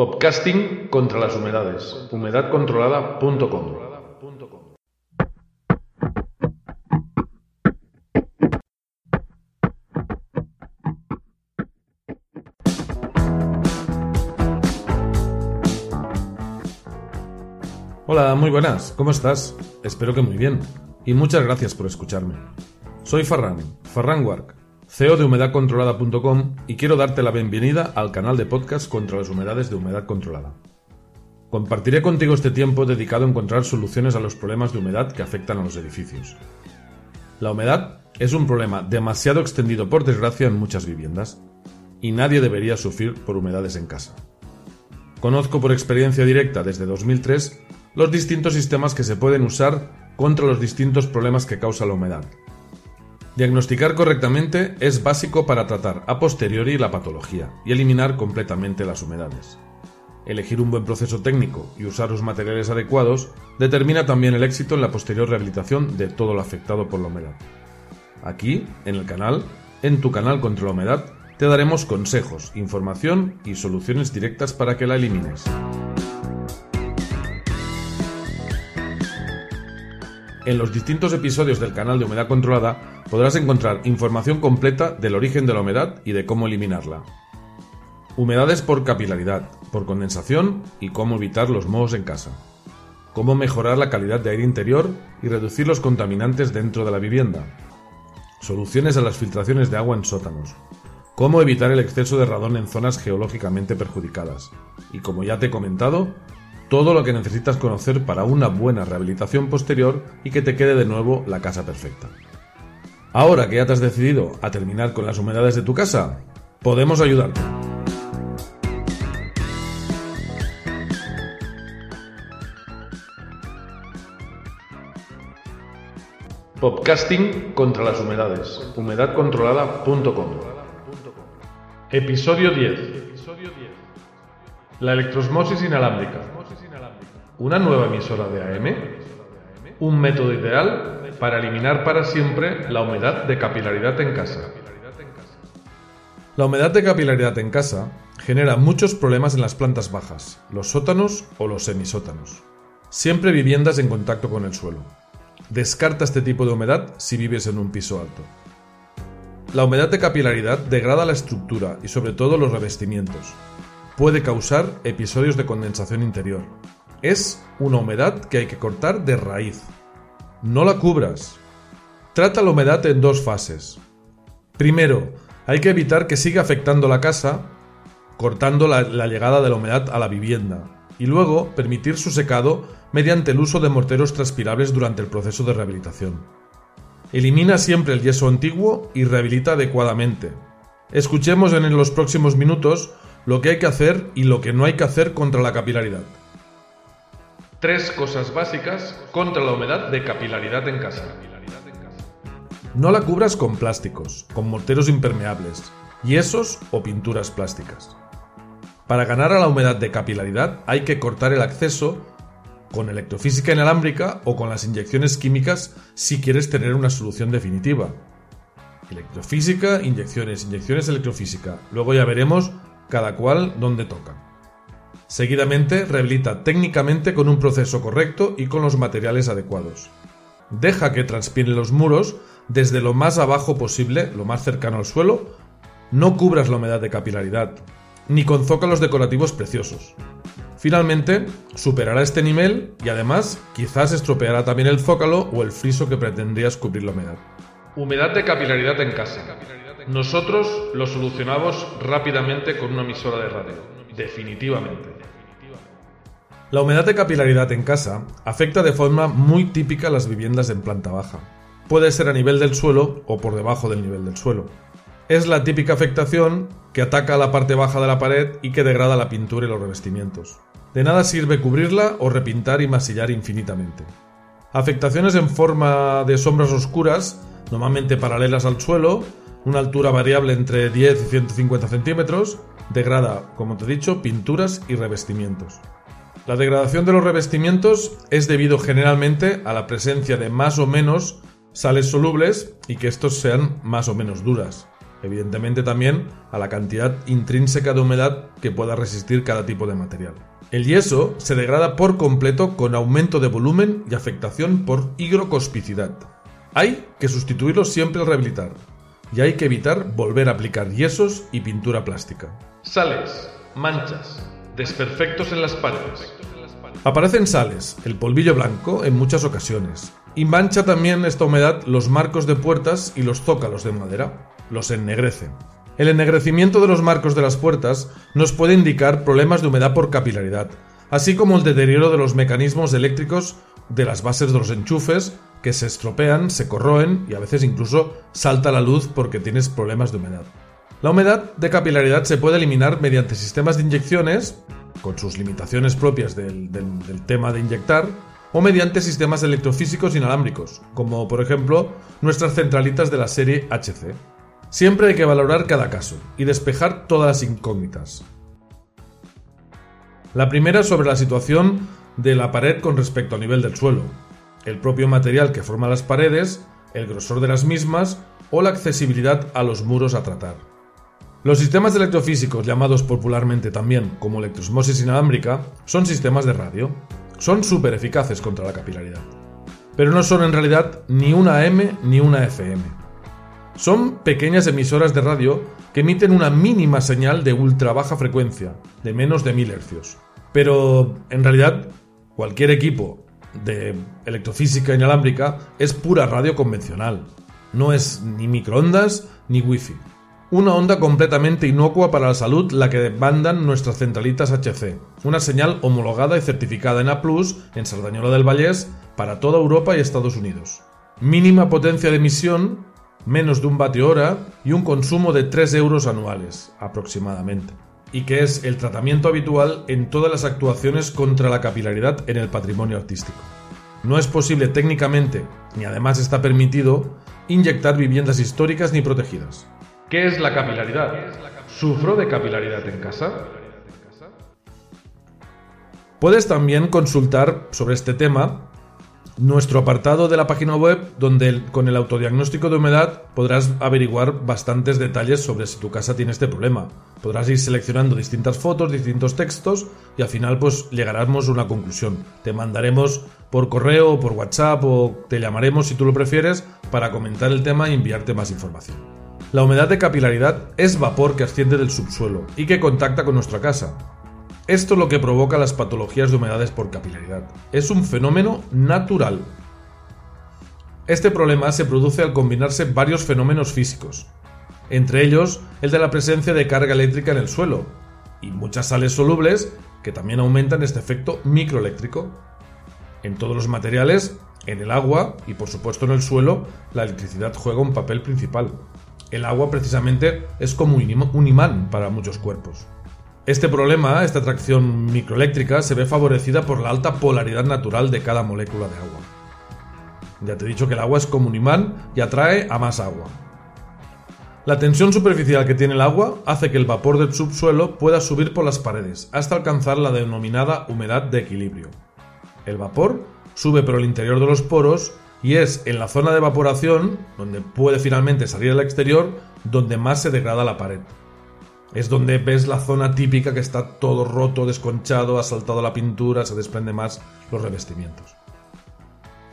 Podcasting contra las humedades. Humedadcontrolada.com. Hola, muy buenas. ¿Cómo estás? Espero que muy bien. Y muchas gracias por escucharme. Soy Farran, Farran Wark, CEO de humedadcontrolada.com y quiero darte la bienvenida al canal de podcast contra las humedades de humedad controlada. Compartiré contigo este tiempo dedicado a encontrar soluciones a los problemas de humedad que afectan a los edificios. La humedad es un problema demasiado extendido por desgracia en muchas viviendas y nadie debería sufrir por humedades en casa. Conozco por experiencia directa desde 2003 los distintos sistemas que se pueden usar contra los distintos problemas que causa la humedad, Diagnosticar correctamente es básico para tratar a posteriori la patología y eliminar completamente las humedades. Elegir un buen proceso técnico y usar los materiales adecuados determina también el éxito en la posterior rehabilitación de todo lo afectado por la humedad. Aquí, en el canal, en tu canal contra la humedad, te daremos consejos, información y soluciones directas para que la elimines. En los distintos episodios del canal de Humedad Controlada podrás encontrar información completa del origen de la humedad y de cómo eliminarla. Humedades por capilaridad, por condensación y cómo evitar los mohos en casa. Cómo mejorar la calidad de aire interior y reducir los contaminantes dentro de la vivienda. Soluciones a las filtraciones de agua en sótanos. Cómo evitar el exceso de radón en zonas geológicamente perjudicadas. Y como ya te he comentado, todo lo que necesitas conocer para una buena rehabilitación posterior y que te quede de nuevo la casa perfecta. Ahora que ya te has decidido a terminar con las humedades de tu casa, podemos ayudarte. Podcasting contra las humedades. Humedadcontrolada.com. Episodio 10. La electrosmosis inalámbrica. ¿Una nueva emisora de AM? Un método ideal para eliminar para siempre la humedad de capilaridad en casa. La humedad de capilaridad en casa genera muchos problemas en las plantas bajas, los sótanos o los semisótanos. Siempre viviendas en contacto con el suelo. Descarta este tipo de humedad si vives en un piso alto. La humedad de capilaridad degrada la estructura y sobre todo los revestimientos. Puede causar episodios de condensación interior, es una humedad que hay que cortar de raíz. No la cubras. Trata la humedad en dos fases. Primero, hay que evitar que siga afectando la casa, cortando la, llegada de la humedad a la vivienda, y luego permitir su secado mediante el uso de morteros transpirables durante el proceso de rehabilitación. Elimina siempre el yeso antiguo y rehabilita adecuadamente. Escuchemos en los próximos minutos lo que hay que hacer y lo que no hay que hacer contra la capilaridad. Tres cosas básicas contra la humedad de capilaridad en casa. No la cubras con plásticos, con morteros impermeables, yesos o pinturas plásticas. Para ganar a la humedad de capilaridad hay que cortar el acceso con electrofísica inalámbrica o con las inyecciones químicas si quieres tener una solución definitiva. Electrofísica, inyecciones, inyecciones electrofísica. Luego ya veremos cada cual dónde toca. Seguidamente, rehabilita técnicamente con un proceso correcto y con los materiales adecuados. Deja que transpiren los muros desde lo más abajo posible, lo más cercano al suelo. No cubras la humedad de capilaridad, ni con zócalos decorativos preciosos. Finalmente, superará este nivel y además quizás estropeará también el zócalo o el friso que pretendrías cubrir la humedad. Humedad de capilaridad en casa. Nosotros lo solucionamos rápidamente con una emisora de radio definitivamente. La humedad de capilaridad en casa afecta de forma muy típica las viviendas en planta baja. Puede ser a nivel del suelo o por debajo del nivel del suelo. es la típica afectación que ataca a la parte baja de la pared y que degrada la pintura y los revestimientos. De nada sirve cubrirla o repintar y masillar infinitamente. Afectaciones en forma de sombras oscuras, normalmente paralelas al suelo, una altura variable entre 10 y 150 centímetros, degrada, como te he dicho, pinturas y revestimientos. La degradación de los revestimientos es debido generalmente a la presencia de más o menos sales solubles y que estos sean más o menos duras evidentemente también a la cantidad intrínseca de humedad que pueda resistir cada tipo de material. El yeso se degrada por completo con aumento de volumen y afectación por higrocospicidad. Hay que sustituirlo siempre al rehabilitar y hay que evitar volver a aplicar yesos y pintura plástica. Sales, manchas, desperfectos en las paredes. Aparecen sales, el polvillo blanco, en muchas ocasiones, y mancha también esta humedad los marcos de puertas y los zócalos de madera los ennegrecen. El ennegrecimiento de los marcos de las puertas nos puede indicar problemas de humedad por capilaridad, así como el deterioro de los mecanismos eléctricos de las bases de los enchufes que se estropean, se corroen y a veces incluso salta la luz porque tienes problemas de humedad. La humedad de capilaridad se puede eliminar mediante sistemas de inyecciones, con sus limitaciones propias del, del tema de inyectar, o mediante sistemas electrofísicos inalámbricos, como por ejemplo nuestras centralitas de la serie HC. Siempre hay que valorar cada caso y despejar todas las incógnitas. La primera sobre la situación de la pared con respecto al nivel del suelo, el propio material que forma las paredes, el grosor de las mismas o la accesibilidad a los muros a tratar. Los sistemas electrofísicos, llamados popularmente también como electrosmosis inalámbrica, son sistemas de radio. Son súper eficaces contra la capilaridad. Pero no son en realidad ni una AM ni una FM. Son pequeñas emisoras de radio que emiten una mínima señal de ultra baja frecuencia, de menos de 1000 Hz. Pero en realidad, cualquier equipo de electrofísica inalámbrica es pura radio convencional. No es ni microondas ni wifi. Una onda completamente inocua para la salud la que mandan nuestras centralitas HC. Una señal homologada y certificada en A+, en Sardañola del Vallés, para toda Europa y Estados Unidos. Mínima potencia de emisión menos de un vatio hora y un consumo de 3 euros anuales, aproximadamente, y que es el tratamiento habitual en todas las actuaciones contra la capilaridad en el patrimonio artístico. No es posible técnicamente, ni además está permitido, inyectar viviendas históricas ni protegidas. ¿Qué es la capilaridad? ¿Sufro de capilaridad en casa? Puedes también consultar sobre este tema nuestro apartado de la página web donde con el autodiagnóstico de humedad podrás averiguar bastantes detalles sobre si tu casa tiene este problema. Podrás ir seleccionando distintas fotos, distintos textos y al final pues llegaremos a una conclusión. Te mandaremos por correo o por WhatsApp o te llamaremos si tú lo prefieres para comentar el tema y enviarte más información. La humedad de capilaridad es vapor que asciende del subsuelo y que contacta con nuestra casa. Esto es lo que provoca las patologías de humedades por capilaridad. Es un fenómeno natural. Este problema se produce al combinarse varios fenómenos físicos, entre ellos el de la presencia de carga eléctrica en el suelo, y muchas sales solubles que también aumentan este efecto microeléctrico. En todos los materiales, en el agua y por supuesto en el suelo, la electricidad juega un papel principal. El agua precisamente es como un imán para muchos cuerpos. Este problema, esta atracción microeléctrica, se ve favorecida por la alta polaridad natural de cada molécula de agua. Ya te he dicho que el agua es como un imán y atrae a más agua. La tensión superficial que tiene el agua hace que el vapor del subsuelo pueda subir por las paredes hasta alcanzar la denominada humedad de equilibrio. El vapor sube por el interior de los poros y es en la zona de evaporación, donde puede finalmente salir al exterior, donde más se degrada la pared. Es donde ves la zona típica que está todo roto, desconchado, ha saltado la pintura, se desprende más los revestimientos.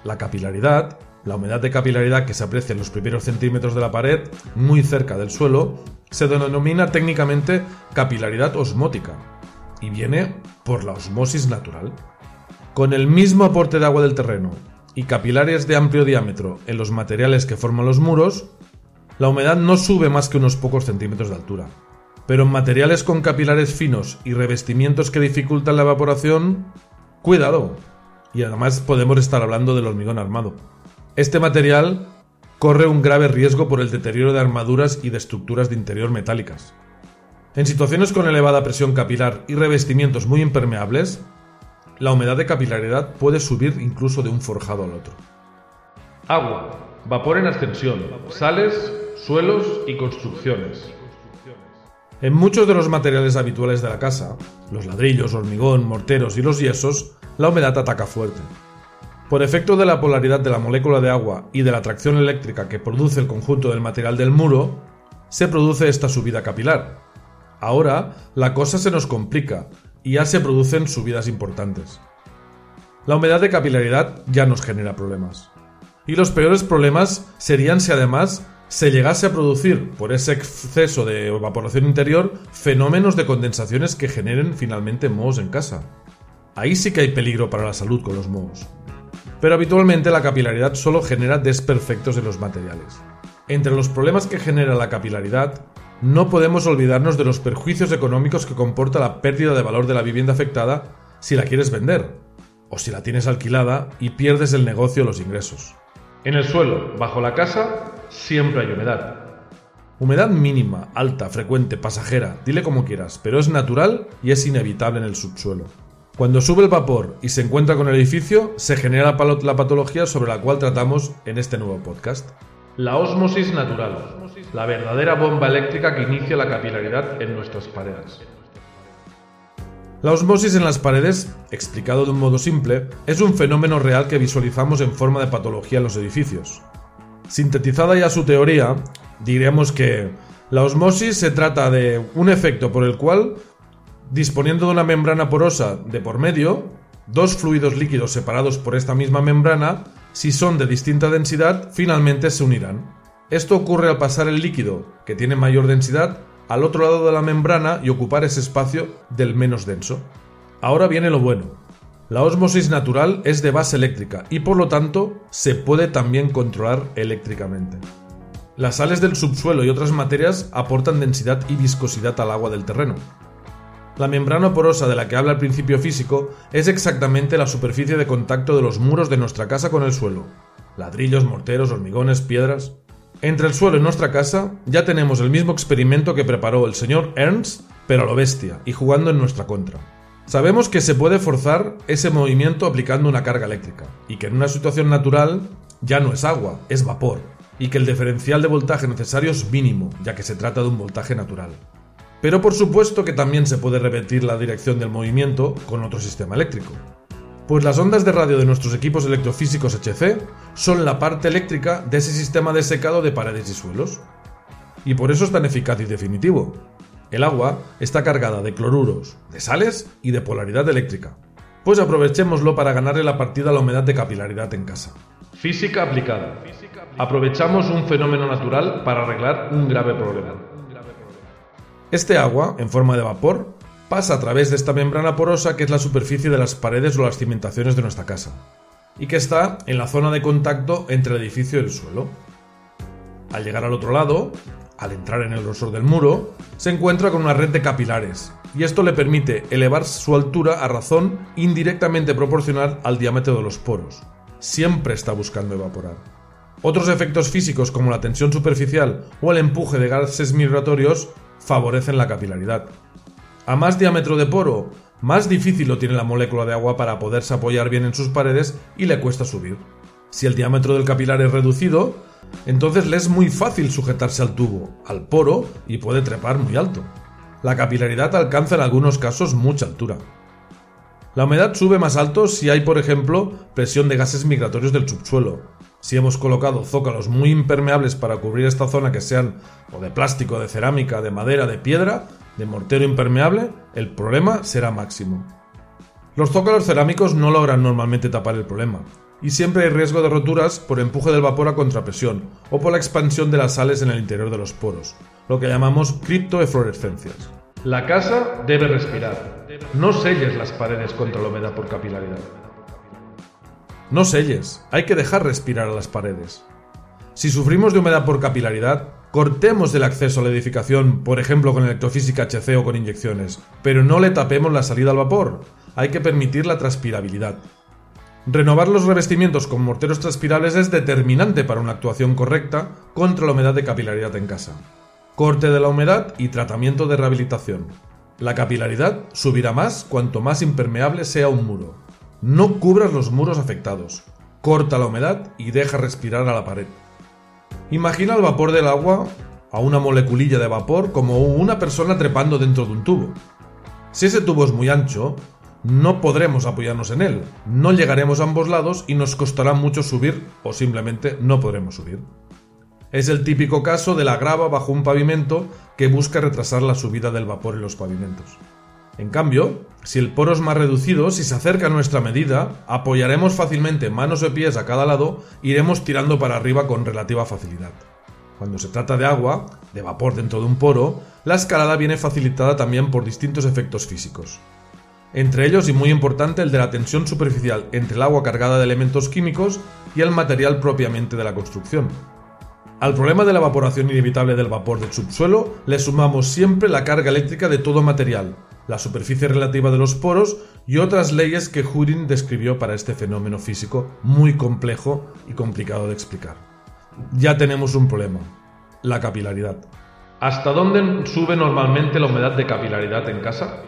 La capilaridad, la humedad de capilaridad que se aprecia en los primeros centímetros de la pared, muy cerca del suelo, se denomina técnicamente capilaridad osmótica y viene por la osmosis natural. Con el mismo aporte de agua del terreno y capilares de amplio diámetro en los materiales que forman los muros, la humedad no sube más que unos pocos centímetros de altura. Pero en materiales con capilares finos y revestimientos que dificultan la evaporación, cuidado. Y además podemos estar hablando del hormigón armado. Este material corre un grave riesgo por el deterioro de armaduras y de estructuras de interior metálicas. En situaciones con elevada presión capilar y revestimientos muy impermeables, la humedad de capilaridad puede subir incluso de un forjado al otro. Agua, vapor en ascensión, sales, suelos y construcciones. En muchos de los materiales habituales de la casa, los ladrillos, hormigón, morteros y los yesos, la humedad ataca fuerte. Por efecto de la polaridad de la molécula de agua y de la atracción eléctrica que produce el conjunto del material del muro, se produce esta subida capilar. Ahora, la cosa se nos complica y ya se producen subidas importantes. La humedad de capilaridad ya nos genera problemas. Y los peores problemas serían si además se llegase a producir, por ese exceso de evaporación interior, fenómenos de condensaciones que generen finalmente mohos en casa. Ahí sí que hay peligro para la salud con los mohos. Pero habitualmente la capilaridad solo genera desperfectos en los materiales. Entre los problemas que genera la capilaridad no podemos olvidarnos de los perjuicios económicos que comporta la pérdida de valor de la vivienda afectada si la quieres vender, o si la tienes alquilada y pierdes el negocio o los ingresos. En el suelo, bajo la casa, siempre hay humedad. Humedad mínima, alta, frecuente, pasajera, dile como quieras, pero es natural y es inevitable en el subsuelo. Cuando sube el vapor y se encuentra con el edificio, se genera la patología sobre la cual tratamos en este nuevo podcast. La ósmosis natural, la verdadera bomba eléctrica que inicia la capilaridad en nuestras paredes. La osmosis en las paredes, explicado de un modo simple, es un fenómeno real que visualizamos en forma de patología en los edificios. Sintetizada ya su teoría, diremos que la osmosis se trata de un efecto por el cual, disponiendo de una membrana porosa de por medio, dos fluidos líquidos separados por esta misma membrana si son de distinta densidad, finalmente se unirán. Esto ocurre al pasar el líquido, que tiene mayor densidad, al otro lado de la membrana y ocupar ese espacio del menos denso. Ahora viene lo bueno. La ósmosis natural es de base eléctrica y por lo tanto se puede también controlar eléctricamente. Las sales del subsuelo y otras materias aportan densidad y viscosidad al agua del terreno. La membrana porosa de la que habla el principio físico es exactamente la superficie de contacto de los muros de nuestra casa con el suelo. Ladrillos, morteros, hormigones, piedras. Entre el suelo y nuestra casa ya tenemos el mismo experimento que preparó el señor Ernst, pero a lo bestia, y jugando en nuestra contra. Sabemos que se puede forzar ese movimiento aplicando una carga eléctrica, y que en una situación natural ya no es agua, es vapor, y que el diferencial de voltaje necesario es mínimo, ya que se trata de un voltaje natural. Pero por supuesto que también se puede repetir la dirección del movimiento con otro sistema eléctrico. Pues las ondas de radio de nuestros equipos electrofísicos HC son la parte eléctrica de ese sistema de secado de paredes y suelos. Y por eso es tan eficaz y definitivo. El agua está cargada de cloruros, de sales y de polaridad eléctrica. Pues aprovechémoslo para ganarle la partida a la humedad de capilaridad en casa. Física aplicada. Aprovechamos un fenómeno natural para arreglar un grave problema. Este agua, en forma de vapor, pasa a través de esta membrana porosa que es la superficie de las paredes o las cimentaciones de nuestra casa, y que está en la zona de contacto entre el edificio y el suelo. Al llegar al otro lado, al entrar en el grosor del muro, se encuentra con una red de capilares, y esto le permite elevar su altura a razón indirectamente proporcional al diámetro de los poros. Siempre está buscando evaporar. Otros efectos físicos como la tensión superficial o el empuje de gases migratorios favorecen la capilaridad. A más diámetro de poro, más difícil lo tiene la molécula de agua para poderse apoyar bien en sus paredes y le cuesta subir. Si el diámetro del capilar es reducido, entonces le es muy fácil sujetarse al tubo, al poro y puede trepar muy alto. La capilaridad alcanza en algunos casos mucha altura. La humedad sube más alto si hay, por ejemplo, presión de gases migratorios del subsuelo, si hemos colocado zócalos muy impermeables para cubrir esta zona que sean o de plástico, de cerámica, de madera, de piedra, de mortero impermeable, el problema será máximo. Los zócalos cerámicos no logran normalmente tapar el problema, y siempre hay riesgo de roturas por empuje del vapor a contrapresión o por la expansión de las sales en el interior de los poros, lo que llamamos criptoeflorescencias. La casa debe respirar. No selles las paredes contra la humedad por capilaridad. No selles, hay que dejar respirar a las paredes. Si sufrimos de humedad por capilaridad, cortemos el acceso a la edificación, por ejemplo con electrofísica HC o con inyecciones, pero no le tapemos la salida al vapor, hay que permitir la transpirabilidad. Renovar los revestimientos con morteros transpirables es determinante para una actuación correcta contra la humedad de capilaridad en casa. Corte de la humedad y tratamiento de rehabilitación. La capilaridad subirá más cuanto más impermeable sea un muro. No cubras los muros afectados. Corta la humedad y deja respirar a la pared. Imagina el vapor del agua a una moleculilla de vapor como una persona trepando dentro de un tubo. Si ese tubo es muy ancho, no podremos apoyarnos en él, no llegaremos a ambos lados y nos costará mucho subir o simplemente no podremos subir. Es el típico caso de la grava bajo un pavimento que busca retrasar la subida del vapor en los pavimentos. En cambio, si el poro es más reducido, si se acerca a nuestra medida, apoyaremos fácilmente manos o pies a cada lado, iremos tirando para arriba con relativa facilidad. Cuando se trata de agua, de vapor dentro de un poro, la escalada viene facilitada también por distintos efectos físicos. Entre ellos y muy importante el de la tensión superficial entre el agua cargada de elementos químicos y el material propiamente de la construcción. Al problema de la evaporación inevitable del vapor del subsuelo le sumamos siempre la carga eléctrica de todo material, la superficie relativa de los poros y otras leyes que Hurin describió para este fenómeno físico muy complejo y complicado de explicar. Ya tenemos un problema, la capilaridad. ¿Hasta dónde sube normalmente la humedad de capilaridad en casa?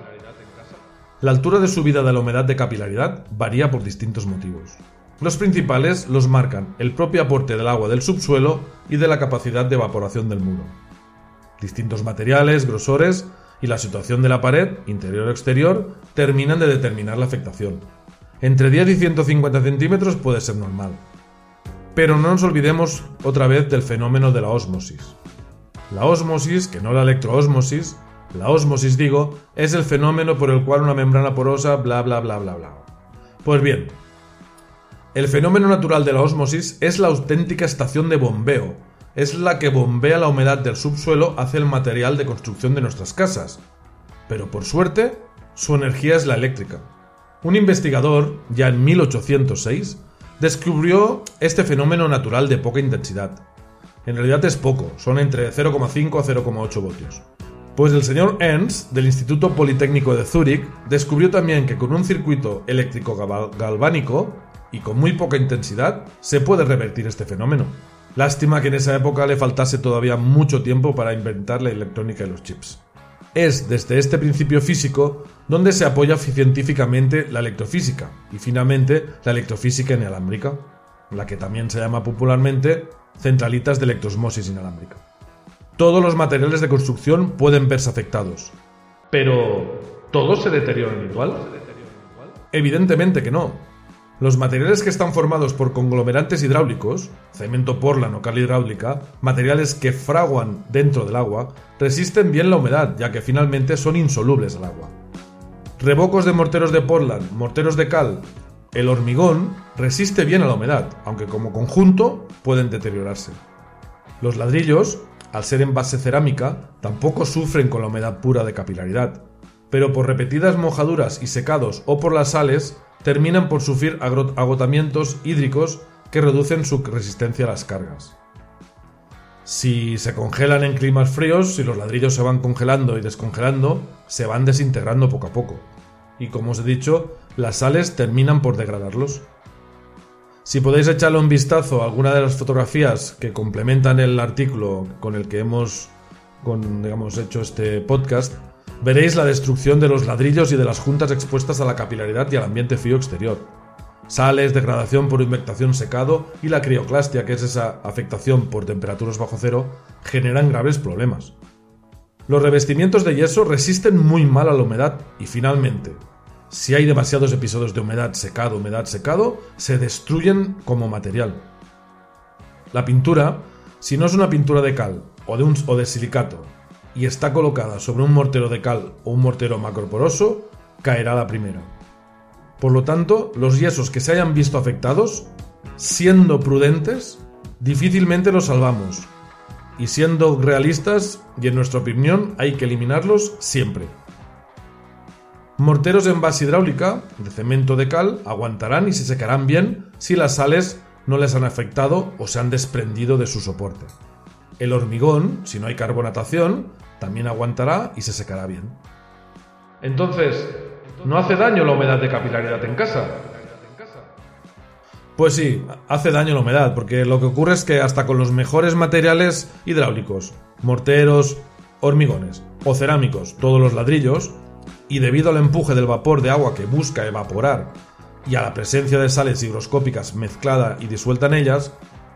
La altura de subida de la humedad de capilaridad varía por distintos motivos. Los principales los marcan el propio aporte del agua del subsuelo y de la capacidad de evaporación del muro. Distintos materiales, grosores y la situación de la pared, interior o exterior, terminan de determinar la afectación. Entre 10 y 150 centímetros puede ser normal. Pero no nos olvidemos otra vez del fenómeno de la ósmosis. La ósmosis, que no la electroósmosis, la ósmosis digo, es el fenómeno por el cual una membrana porosa bla bla bla bla bla. Pues bien, el fenómeno natural de la ósmosis es la auténtica estación de bombeo, es la que bombea la humedad del subsuelo hacia el material de construcción de nuestras casas. Pero por suerte, su energía es la eléctrica. Un investigador, ya en 1806, descubrió este fenómeno natural de poca intensidad. En realidad es poco, son entre 0,5 a 0,8 voltios. Pues el señor Ernst, del Instituto Politécnico de Zúrich, descubrió también que con un circuito eléctrico galvánico y con muy poca intensidad se puede revertir este fenómeno. Lástima que en esa época le faltase todavía mucho tiempo para inventar la electrónica y los chips. Es desde este principio físico donde se apoya científicamente la electrofísica y finalmente la electrofísica inalámbrica, la que también se llama popularmente centralitas de electrosmosis inalámbrica. Todos los materiales de construcción pueden verse afectados. Pero, ¿todos se deterioran igual? Evidentemente que no. Los materiales que están formados por conglomerantes hidráulicos, cemento portland o cal hidráulica, materiales que fraguan dentro del agua, resisten bien la humedad, ya que finalmente son insolubles al agua. Rebocos de morteros de portland, morteros de cal, el hormigón resiste bien a la humedad, aunque como conjunto pueden deteriorarse. Los ladrillos, al ser en base cerámica, tampoco sufren con la humedad pura de capilaridad, pero por repetidas mojaduras y secados o por las sales, terminan por sufrir agotamientos hídricos que reducen su resistencia a las cargas. Si se congelan en climas fríos, si los ladrillos se van congelando y descongelando, se van desintegrando poco a poco. Y como os he dicho, las sales terminan por degradarlos. Si podéis echarle un vistazo a alguna de las fotografías que complementan el artículo con el que hemos digamos, hecho este podcast, veréis la destrucción de los ladrillos y de las juntas expuestas a la capilaridad y al ambiente frío exterior. Sales, degradación por invectación secado y la crioclastia, que es esa afectación por temperaturas bajo cero, generan graves problemas. Los revestimientos de yeso resisten muy mal a la humedad y finalmente, si hay demasiados episodios de humedad secado, humedad secado, se destruyen como material. La pintura, si no es una pintura de cal o de, un, o de silicato y está colocada sobre un mortero de cal o un mortero macroporoso, caerá la primera. Por lo tanto, los yesos que se hayan visto afectados, siendo prudentes, difícilmente los salvamos. Y siendo realistas, y en nuestra opinión, hay que eliminarlos siempre. Morteros en base hidráulica, de cemento de cal, aguantarán y se secarán bien si las sales no les han afectado o se han desprendido de su soporte. El hormigón, si no hay carbonatación, también aguantará y se secará bien. Entonces, ¿no hace daño la humedad de capilaridad en casa? Pues sí, hace daño la humedad, porque lo que ocurre es que hasta con los mejores materiales hidráulicos, morteros, hormigones o cerámicos, todos los ladrillos, y debido al empuje del vapor de agua que busca evaporar y a la presencia de sales higroscópicas mezclada y disuelta en ellas,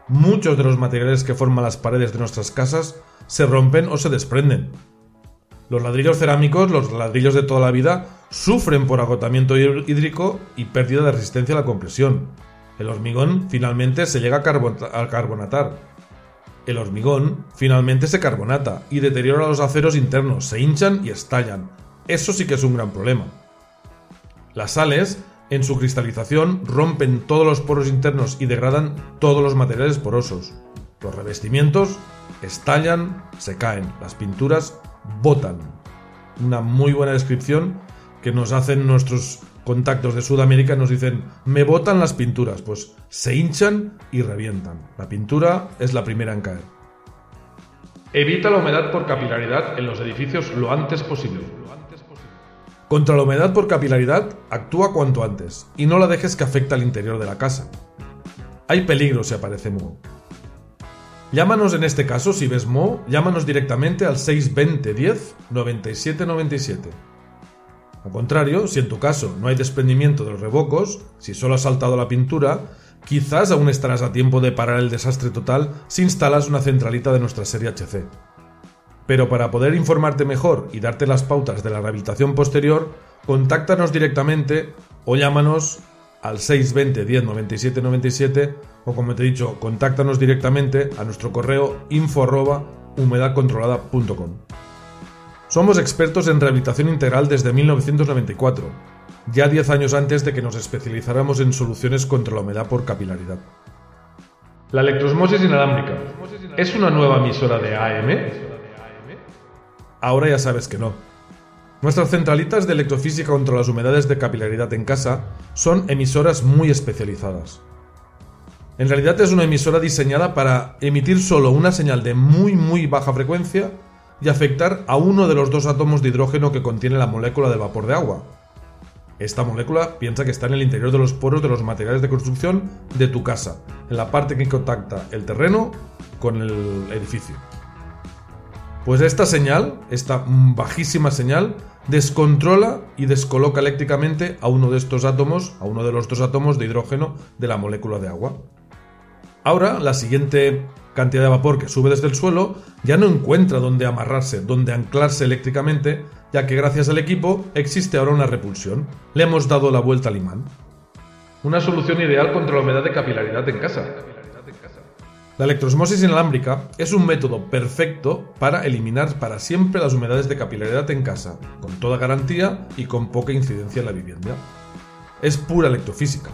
muchos de los materiales que forman las paredes de nuestras casas se rompen o se desprenden. Los ladrillos cerámicos, los ladrillos de toda la vida, sufren por agotamiento hídrico y pérdida de resistencia a la compresión, el hormigón finalmente se llega a, carbonatar. El hormigón finalmente se carbonata y deteriora los aceros internos, se hinchan y estallan. Eso sí que es un gran problema. Las sales, en su cristalización, rompen todos los poros internos y degradan todos los materiales porosos. Los revestimientos estallan, se caen, las pinturas botan. Una muy buena descripción que nos hacen nuestros contactos de Sudamérica nos dicen, me botan las pinturas, pues se hinchan y revientan. La pintura es la primera en caer. Evita la humedad por capilaridad en los edificios lo antes posible. Contra la humedad por capilaridad, actúa cuanto antes y no la dejes que afecte al interior de la casa. Hay peligro si aparece moho. Llámanos en este caso, si ves moho, llámanos directamente al 620 10 97 97. Al contrario, si en tu caso no hay desprendimiento de los revocos, si solo has saltado la pintura, quizás aún estarás a tiempo de parar el desastre total si instalas una centralita de nuestra serie HC. Pero para poder informarte mejor y darte las pautas de la rehabilitación posterior, contáctanos directamente o llámanos al 620 10 97 97 o como te he dicho, contáctanos directamente a nuestro correo info. Somos expertos en rehabilitación integral desde 1994, ya 10 años antes de que nos especializáramos en soluciones contra la humedad por capilaridad. La electrosmosis inalámbrica es una nueva emisora de AM. Ahora ya sabes que no. Nuestras centralitas de electrofísica contra las humedades de capilaridad en casa son emisoras muy especializadas. En realidad es una emisora diseñada para emitir solo una señal de muy muy baja frecuencia y afectar a uno de los dos átomos de hidrógeno que contiene la molécula de vapor de agua. Esta molécula piensa que está en el interior de los poros de los materiales de construcción de tu casa, en la parte que contacta el terreno con el edificio. Pues esta señal, esta bajísima señal, descontrola y descoloca eléctricamente a uno de estos átomos, a uno de los dos átomos de hidrógeno de la molécula de agua. Ahora, la siguiente cantidad de vapor que sube desde el suelo ya no encuentra dónde amarrarse, dónde anclarse eléctricamente, ya que gracias al equipo existe ahora una repulsión. Le hemos dado la vuelta al imán. Una solución ideal contra la humedad de capilaridad en casa. La electrosmosis inalámbrica es un método perfecto para eliminar para siempre las humedades de capilaridad en casa, con toda garantía y con poca incidencia en la vivienda. Es pura electrofísica.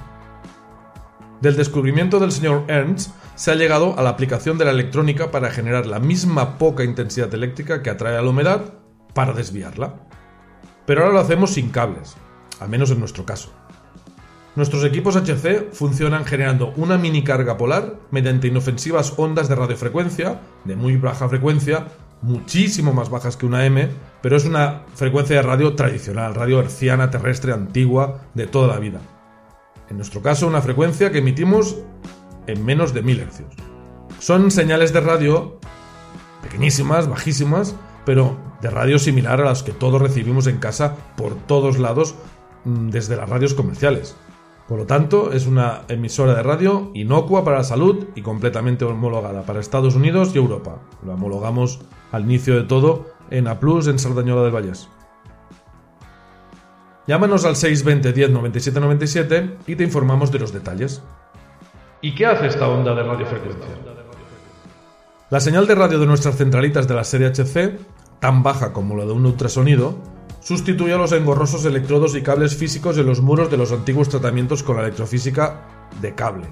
Del descubrimiento del señor Ernst se ha llegado a la aplicación de la electrónica para generar la misma poca intensidad eléctrica que atrae a la humedad para desviarla. Pero ahora lo hacemos sin cables, al menos en nuestro caso. Nuestros equipos HC funcionan generando una mini carga polar mediante inofensivas ondas de radiofrecuencia, de muy baja frecuencia, muchísimo más bajas que una M, pero es una frecuencia de radio tradicional, radio herciana terrestre antigua de toda la vida. En nuestro caso, una frecuencia que emitimos en menos de 1000 Hz. Son señales de radio pequeñísimas, bajísimas, pero de radio similar a las que todos recibimos en casa por todos lados mm, desde las radios comerciales. Por lo tanto, es una emisora de radio inocua para la salud y completamente homologada para Estados Unidos y Europa. Lo homologamos al inicio de todo en A Plus en Sardañola del Vallés. Llámanos al 620 10 97 97 y te informamos de los detalles. ¿Y qué hace esta onda de radiofrecuencia? La señal de radio de nuestras centralitas de la serie HC, tan baja como la de un ultrasonido, sustituye a los engorrosos electrodos y cables físicos en los muros de los antiguos tratamientos con la electrofísica de cable,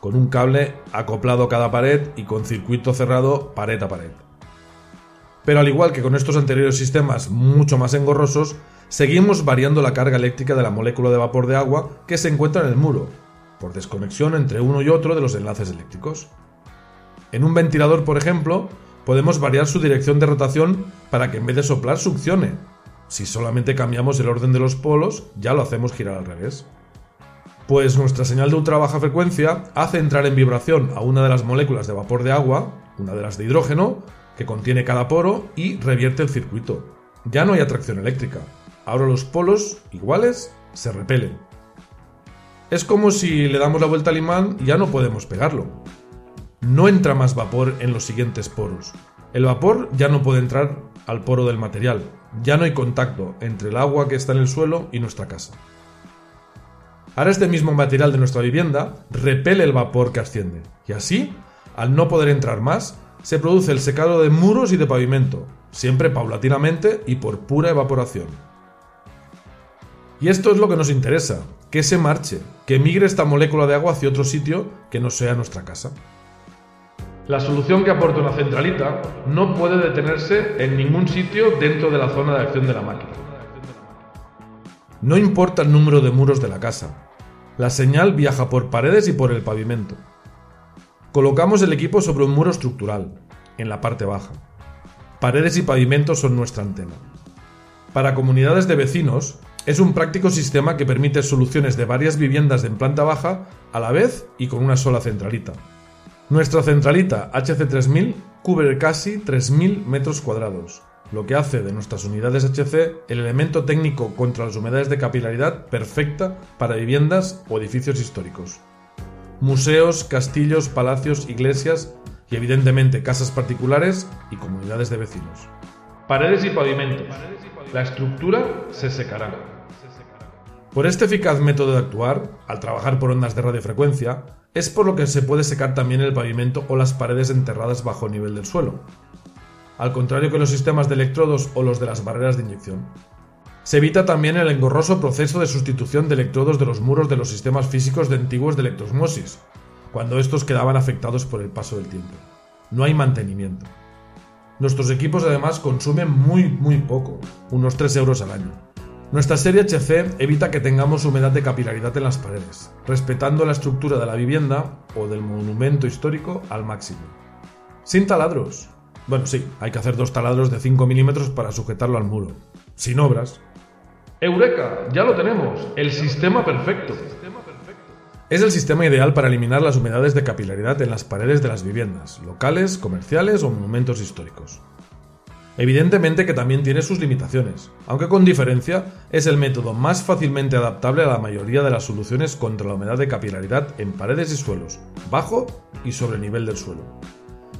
con un cable acoplado a cada pared y con circuito cerrado pared a pared. Pero al igual que con estos anteriores sistemas mucho más engorrosos, seguimos variando la carga eléctrica de la molécula de vapor de agua que se encuentra en el muro, por desconexión entre uno y otro de los enlaces eléctricos. En un ventilador, por ejemplo, podemos variar su dirección de rotación para que en vez de soplar succione. Si solamente cambiamos el orden de los polos, ya lo hacemos girar al revés. Pues nuestra señal de ultra baja frecuencia hace entrar en vibración a una de las moléculas de vapor de agua, una de las de hidrógeno, que contiene cada poro y revierte el circuito. Ya no hay atracción eléctrica. Ahora los polos, iguales, se repelen. Es como si le damos la vuelta al imán y ya no podemos pegarlo. No entra más vapor en los siguientes poros. El vapor ya no puede entrar al poro del material. Ya no hay contacto entre el agua que está en el suelo y nuestra casa. Ahora este mismo material de nuestra vivienda repele el vapor que asciende. Y así, al no poder entrar más, se produce el secado de muros y de pavimento, siempre paulatinamente y por pura evaporación. Y esto es lo que nos interesa, que se marche, que migre esta molécula de agua hacia otro sitio que no sea nuestra casa. La solución que aporta una centralita no puede detenerse en ningún sitio dentro de la zona de acción de la máquina. No importa el número de muros de la casa, la señal viaja por paredes y por el pavimento. Colocamos el equipo sobre un muro estructural, en la parte baja. Paredes y pavimentos son nuestra antena. Para comunidades de vecinos, es un práctico sistema que permite soluciones de varias viviendas en planta baja a la vez y con una sola centralita. Nuestra centralita HC3000 cubre casi 3.000 metros cuadrados, lo que hace de nuestras unidades HC el elemento técnico contra las humedades de capilaridad perfecta para viviendas o edificios históricos museos, castillos, palacios, iglesias y evidentemente casas particulares y comunidades de vecinos. Paredes y pavimentos. La estructura se secará. Por este eficaz método de actuar, al trabajar por ondas de radiofrecuencia, es por lo que se puede secar también el pavimento o las paredes enterradas bajo el nivel del suelo, al contrario que los sistemas de electrodos o los de las barreras de inyección. Se evita también el engorroso proceso de sustitución de electrodos de los muros de los sistemas físicos de antiguos de electrosmosis, cuando estos quedaban afectados por el paso del tiempo. No hay mantenimiento. Nuestros equipos además consumen muy muy poco, unos 3 euros al año. Nuestra serie HC evita que tengamos humedad de capilaridad en las paredes, respetando la estructura de la vivienda o del monumento histórico al máximo. Sin taladros. Bueno, sí, hay que hacer dos taladros de 5 milímetros para sujetarlo al muro. Sin obras, Eureka, ya lo tenemos, el sistema perfecto. Es el sistema ideal para eliminar las humedades de capilaridad en las paredes de las viviendas, locales, comerciales o monumentos históricos. Evidentemente que también tiene sus limitaciones, aunque con diferencia es el método más fácilmente adaptable a la mayoría de las soluciones contra la humedad de capilaridad en paredes y suelos, bajo y sobre el nivel del suelo.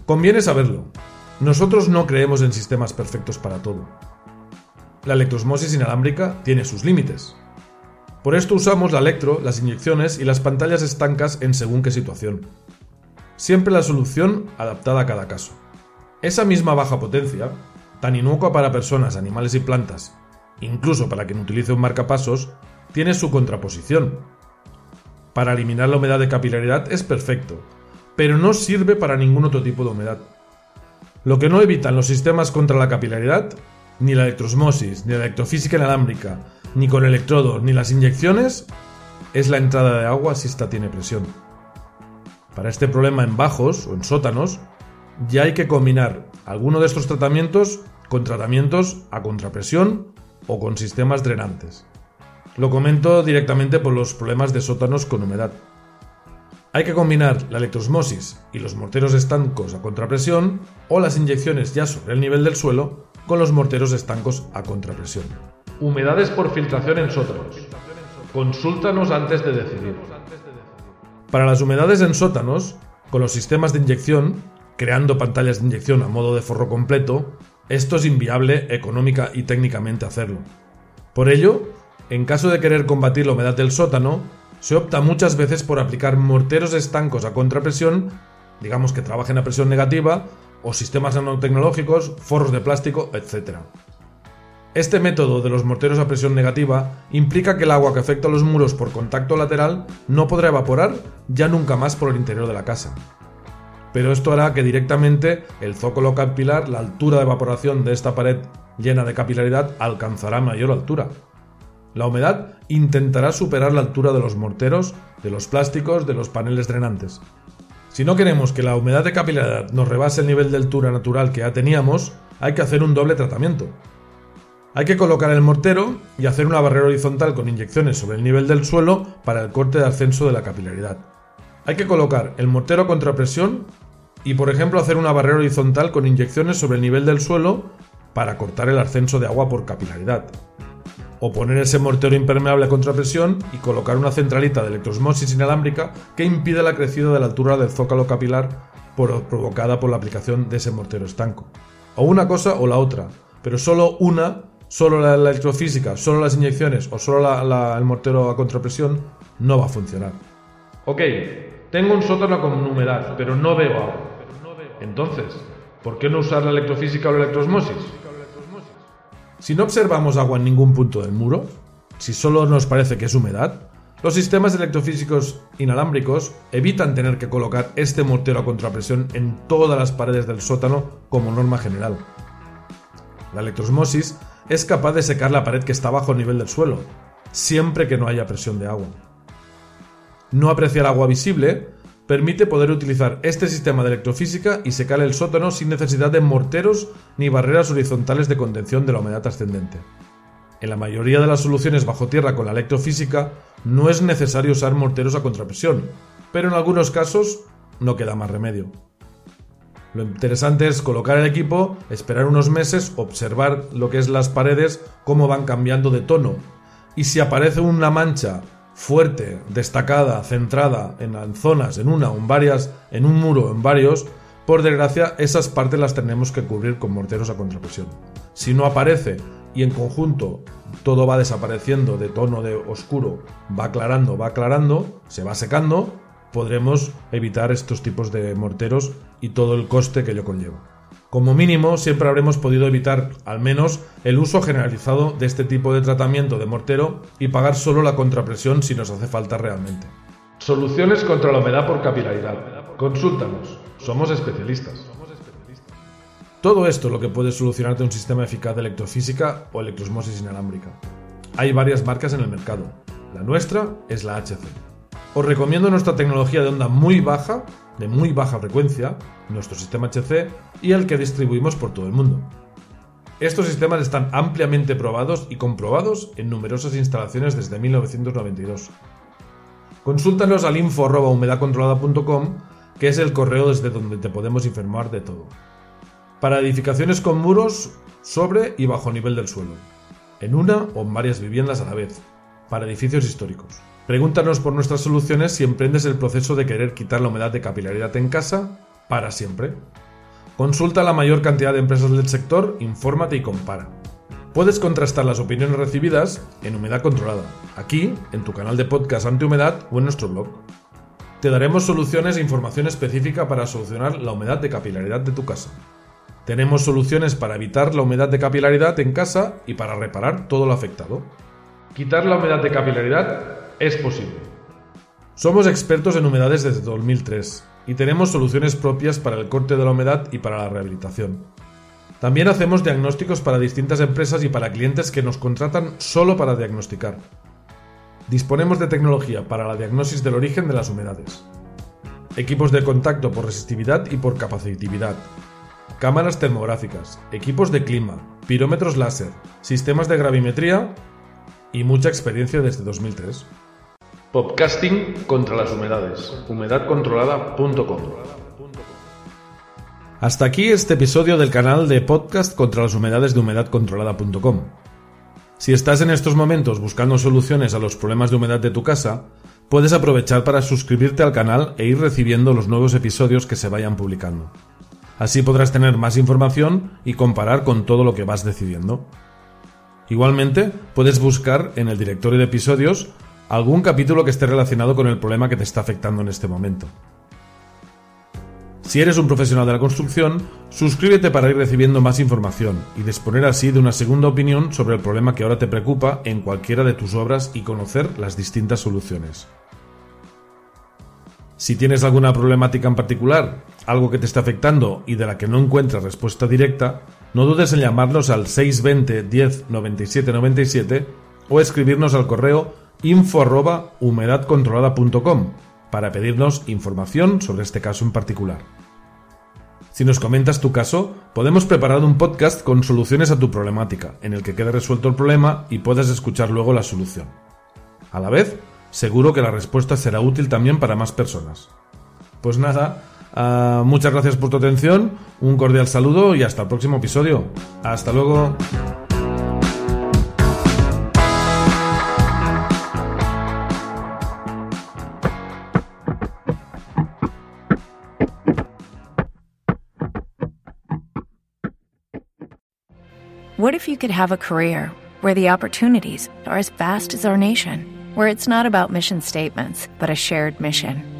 Conviene saberlo. Nosotros no creemos en sistemas perfectos para todo la electrosmosis inalámbrica tiene sus límites. Por esto usamos la electro, las inyecciones y las pantallas estancas en según qué situación. Siempre la solución adaptada a cada caso. Esa misma baja potencia, tan inocua para personas, animales y plantas, incluso para quien utilice un marcapasos, tiene su contraposición. Para eliminar la humedad de capilaridad es perfecto, pero no sirve para ningún otro tipo de humedad. Lo que no evitan los sistemas contra la capilaridad ni la electrosmosis, ni la electrofísica inalámbrica, ni con electrodos, ni las inyecciones, es la entrada de agua si ésta tiene presión. Para este problema en bajos o en sótanos, ya hay que combinar alguno de estos tratamientos con tratamientos a contrapresión o con sistemas drenantes. Lo comento directamente por los problemas de sótanos con humedad. Hay que combinar la electrosmosis y los morteros estancos a contrapresión o las inyecciones ya sobre el nivel del suelo con los morteros estancos a contrapresión. Humedades por filtración en sótanos. Consúltanos antes de decidir. Para las humedades en sótanos, con los sistemas de inyección, creando pantallas de inyección a modo de forro completo, esto es inviable económica y técnicamente hacerlo. Por ello, en caso de querer combatir la humedad del sótano, se opta muchas veces por aplicar morteros estancos a contrapresión, digamos que trabajen a presión negativa, o sistemas nanotecnológicos, forros de plástico, etc. Este método de los morteros a presión negativa implica que el agua que afecta a los muros por contacto lateral no podrá evaporar ya nunca más por el interior de la casa. Pero esto hará que directamente el zócalo capilar, la altura de evaporación de esta pared llena de capilaridad, alcanzará mayor altura. La humedad intentará superar la altura de los morteros, de los plásticos, de los paneles drenantes, si no queremos que la humedad de capilaridad nos rebase el nivel de altura natural que ya teníamos, hay que hacer un doble tratamiento. Hay que colocar el mortero y hacer una barrera horizontal con inyecciones sobre el nivel del suelo para el corte de ascenso de la capilaridad. Hay que colocar el mortero a contrapresión y, por ejemplo, hacer una barrera horizontal con inyecciones sobre el nivel del suelo para cortar el ascenso de agua por capilaridad. O poner ese mortero impermeable a contrapresión y colocar una centralita de electrosmosis inalámbrica que impide la crecida de la altura del zócalo capilar provocada por la aplicación de ese mortero estanco. O una cosa o la otra, pero solo una solo la electrofísica, solo las inyecciones o solo el mortero a contrapresión no va a funcionar. Ok, tengo un sótano con humedad, pero no veo agua. Entonces, ¿por qué no usar la electrofísica o la electrosmosis? Si no observamos agua en ningún punto del muro, si solo nos parece que es humedad, los sistemas electrofísicos inalámbricos evitan tener que colocar este mortero a contrapresión en todas las paredes del sótano como norma general. La electrosmosis es capaz de secar la pared que está bajo el nivel del suelo, siempre que no haya presión de agua. No apreciar agua visible permite poder utilizar este sistema de electrofísica y secar el sótano sin necesidad de morteros ni barreras horizontales de contención de la humedad ascendente. En la mayoría de las soluciones bajo tierra con la electrofísica no es necesario usar morteros a contrapresión, pero en algunos casos no queda más remedio. Lo interesante es colocar el equipo, esperar unos meses, observar lo que es las paredes, cómo van cambiando de tono. Y si aparece una mancha fuerte, destacada, centrada en zonas, en una o en varias, en un muro, en varios, por desgracia esas partes las tenemos que cubrir con morteros a contrapresión. Si no aparece y en conjunto todo va desapareciendo de tono de oscuro, va aclarando, va aclarando, se va secando, podremos evitar estos tipos de morteros y todo el coste que ello conlleva. Como mínimo, siempre habremos podido evitar al menos el uso generalizado de este tipo de tratamiento de mortero y pagar solo la contrapresión si nos hace falta realmente. Soluciones contra la humedad por capilaridad. Consúltanos, somos especialistas. Todo esto es lo que puede solucionarte un sistema eficaz de electrofísica o electrosmosis inalámbrica. Hay varias marcas en el mercado. La nuestra es la HC. Os recomiendo nuestra tecnología de onda muy baja, de muy baja frecuencia, nuestro sistema HC y el que distribuimos por todo el mundo. Estos sistemas están ampliamente probados y comprobados en numerosas instalaciones desde 1992. Consúltanos al info.humedadcontrolada.com, que es el correo desde donde te podemos informar de todo. Para edificaciones con muros sobre y bajo nivel del suelo, en una o en varias viviendas a la vez, para edificios históricos. Pregúntanos por nuestras soluciones si emprendes el proceso de querer quitar la humedad de capilaridad en casa para siempre. Consulta la mayor cantidad de empresas del sector, infórmate y compara. Puedes contrastar las opiniones recibidas en Humedad Controlada, aquí, en tu canal de podcast Antihumedad o en nuestro blog. Te daremos soluciones e información específica para solucionar la humedad de capilaridad de tu casa. Tenemos soluciones para evitar la humedad de capilaridad en casa y para reparar todo lo afectado. Quitar la humedad de capilaridad es posible. Somos expertos en humedades desde 2003 y tenemos soluciones propias para el corte de la humedad y para la rehabilitación. También hacemos diagnósticos para distintas empresas y para clientes que nos contratan solo para diagnosticar. Disponemos de tecnología para la diagnosis del origen de las humedades. Equipos de contacto por resistividad y por capacitividad. Cámaras termográficas, equipos de clima, pirómetros láser, sistemas de gravimetría y mucha experiencia desde 2003. Podcasting contra las humedades. Humedadcontrolada.com. Hasta aquí este episodio del canal de podcast contra las humedades de humedadcontrolada.com. Si estás en estos momentos buscando soluciones a los problemas de humedad de tu casa, puedes aprovechar para suscribirte al canal e ir recibiendo los nuevos episodios que se vayan publicando. Así podrás tener más información y comparar con todo lo que vas decidiendo. Igualmente, puedes buscar en el directorio de episodios algún capítulo que esté relacionado con el problema que te está afectando en este momento. Si eres un profesional de la construcción, suscríbete para ir recibiendo más información y disponer así de una segunda opinión sobre el problema que ahora te preocupa en cualquiera de tus obras y conocer las distintas soluciones. Si tienes alguna problemática en particular, algo que te está afectando y de la que no encuentras respuesta directa, no dudes en llamarnos al 620 10 97 97 o escribirnos al correo info para pedirnos información sobre este caso en particular. Si nos comentas tu caso, podemos preparar un podcast con soluciones a tu problemática, en el que quede resuelto el problema y puedas escuchar luego la solución. A la vez, seguro que la respuesta será útil también para más personas. Pues nada, uh, muchas gracias por tu atención, un cordial saludo y hasta el próximo episodio. Hasta luego. What if you could have a career where the opportunities are as vast as our nation, where it's not about mission statements, but a shared mission?